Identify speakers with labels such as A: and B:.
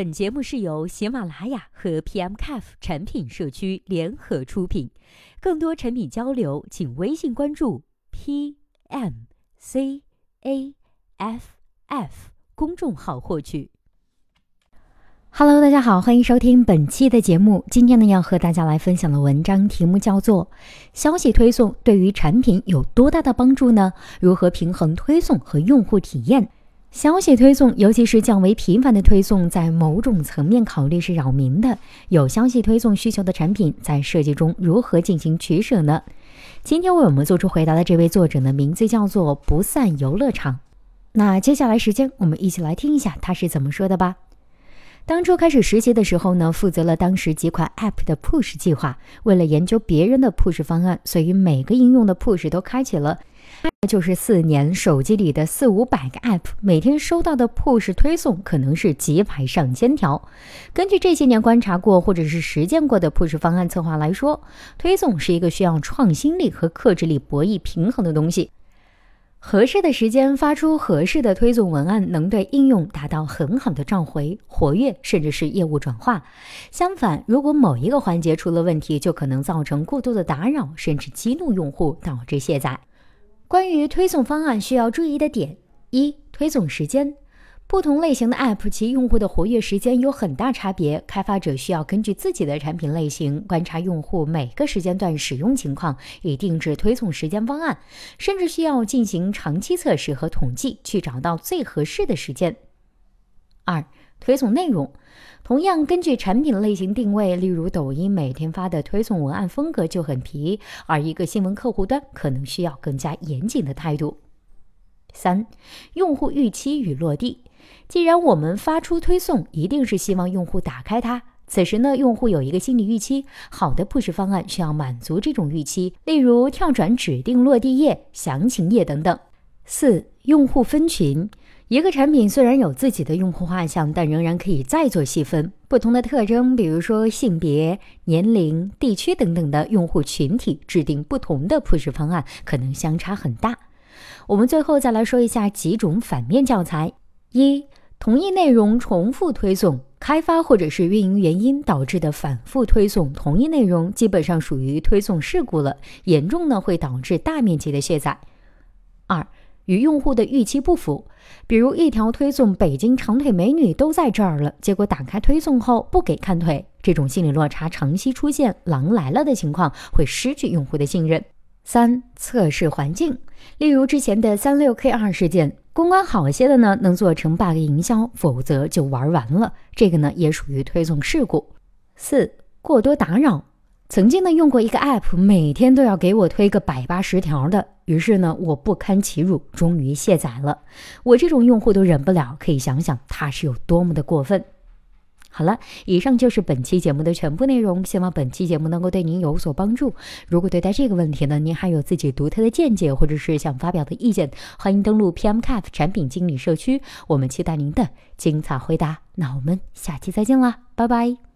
A: 本节目是由喜马拉雅和 PMCAF 产品社区联合出品，更多产品交流，请微信关注 PMCAFF 公众号获取。Hello，大家好，欢迎收听本期的节目。今天呢，要和大家来分享的文章题目叫做《消息推送对于产品有多大的帮助呢？如何平衡推送和用户体验？》消息推送，尤其是较为频繁的推送，在某种层面考虑是扰民的。有消息推送需求的产品，在设计中如何进行取舍呢？今天为我们做出回答的这位作者呢，名字叫做不散游乐场。那接下来时间，我们一起来听一下他是怎么说的吧。当初开始实习的时候呢，负责了当时几款 App 的 Push 计划。为了研究别人的 Push 方案，所以每个应用的 Push 都开启了。就是四年，手机里的四五百个 App，每天收到的 Push 推送可能是几百上千条。根据这些年观察过或者是实践过的 Push 方案策划来说，推送是一个需要创新力和克制力博弈平衡的东西。合适的时间发出合适的推送文案，能对应用达到很好的召回、活跃，甚至是业务转化。相反，如果某一个环节出了问题，就可能造成过多的打扰，甚至激怒用户，导致卸载。关于推送方案需要注意的点：一、推送时间，不同类型的 App 其用户的活跃时间有很大差别，开发者需要根据自己的产品类型，观察用户每个时间段使用情况，以定制推送时间方案，甚至需要进行长期测试和统计，去找到最合适的时间。二、推送内容。同样，根据产品类型定位，例如抖音每天发的推送文案风格就很皮，而一个新闻客户端可能需要更加严谨的态度。三、用户预期与落地。既然我们发出推送，一定是希望用户打开它。此时呢，用户有一个心理预期，好的 push 方案需要满足这种预期，例如跳转指定落地页、详情页等等。四、用户分群。一个产品虽然有自己的用户画像，但仍然可以再做细分，不同的特征，比如说性别、年龄、地区等等的用户群体，制定不同的 push 方案可能相差很大。我们最后再来说一下几种反面教材：一、同一内容重复推送，开发或者是运营原因导致的反复推送同一内容，基本上属于推送事故了，严重呢会导致大面积的卸载。二、与用户的预期不符，比如一条推送“北京长腿美女都在这儿了”，结果打开推送后不给看腿，这种心理落差长期出现“狼来了”的情况，会失去用户的信任。三、测试环境，例如之前的三六 K 二事件，公关好些的呢能做成 bug 营销，否则就玩完了，这个呢也属于推送事故。四、过多打扰。曾经呢用过一个 app，每天都要给我推个百八十条的，于是呢我不堪其辱，终于卸载了。我这种用户都忍不了，可以想想他是有多么的过分。好了，以上就是本期节目的全部内容，希望本期节目能够对您有所帮助。如果对待这个问题呢，您还有自己独特的见解，或者是想发表的意见，欢迎登录 PMCAF 产品经理社区，我们期待您的精彩回答。那我们下期再见啦，拜拜。